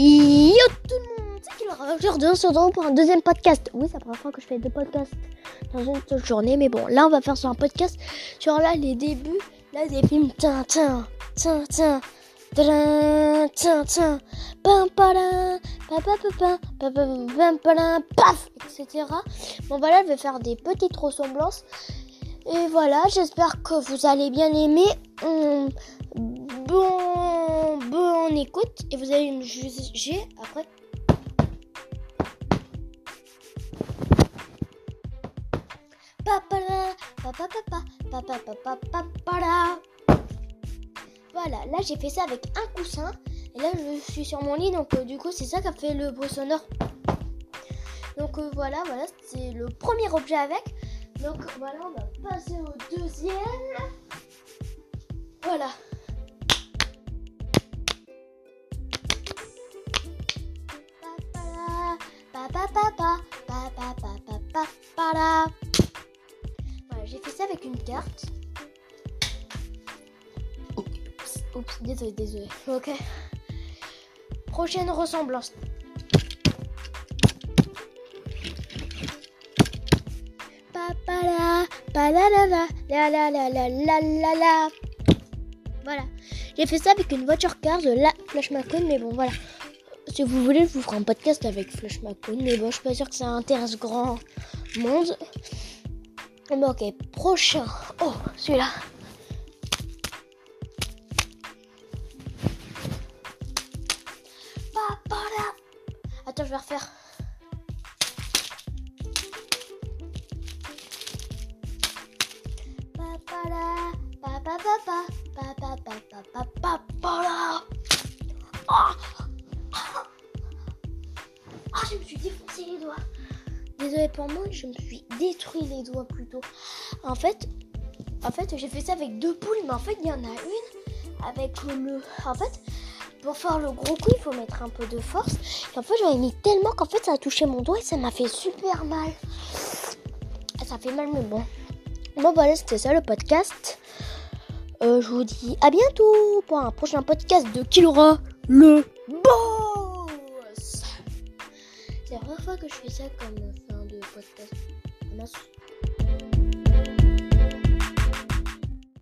Yo tout le monde, c'est Killer. Aujourd'hui on se pour un deuxième podcast. Oui, c'est la première fois que je fais deux podcasts dans une seule journée, mais bon, là on va faire sur un podcast sur là les débuts, là des films tin tin tin tin tin tin tin pam pam pam pam paf etc. Bon voilà, je vais faire des petites ressemblances. Et voilà, j'espère que vous allez bien aimer. Hum, écoute et vous allez me juger après. Voilà, là j'ai fait ça avec un coussin et là je suis sur mon lit donc euh, du coup c'est ça qui a fait le bruit sonore. Donc euh, voilà, voilà, c'est le premier objet avec. Donc voilà, on va passer au deuxième. Voilà. Une carte. Oups, désolé, désolé. Ok. Prochaine ressemblance. La la la la la la la. Voilà. J'ai fait ça avec une voiture car de la Flash McQueen, mais bon, voilà. Si vous voulez, je vous ferai un podcast avec Flash McQueen, mais bon, je suis pas sûre que ça intéresse grand monde. Ok, prochain. Oh, celui-là. Attends, je vais refaire. Papala, papapapa, papapapa, papala. Ah Ah, Désolé pour moi, je me suis détruit les doigts plutôt. En fait, en fait, j'ai fait ça avec deux poules, mais en fait, il y en a une avec le. En fait, pour faire le gros coup, il faut mettre un peu de force. Et en fait, j'en ai mis tellement qu'en fait, ça a touché mon doigt et ça m'a fait super mal. Ça fait mal, mais bon. Bon, voilà, c'était ça le podcast. Euh, je vous dis à bientôt pour un prochain podcast de aura le boss. C'est la première fois que je fais ça comme fin de podcast. Ça m'a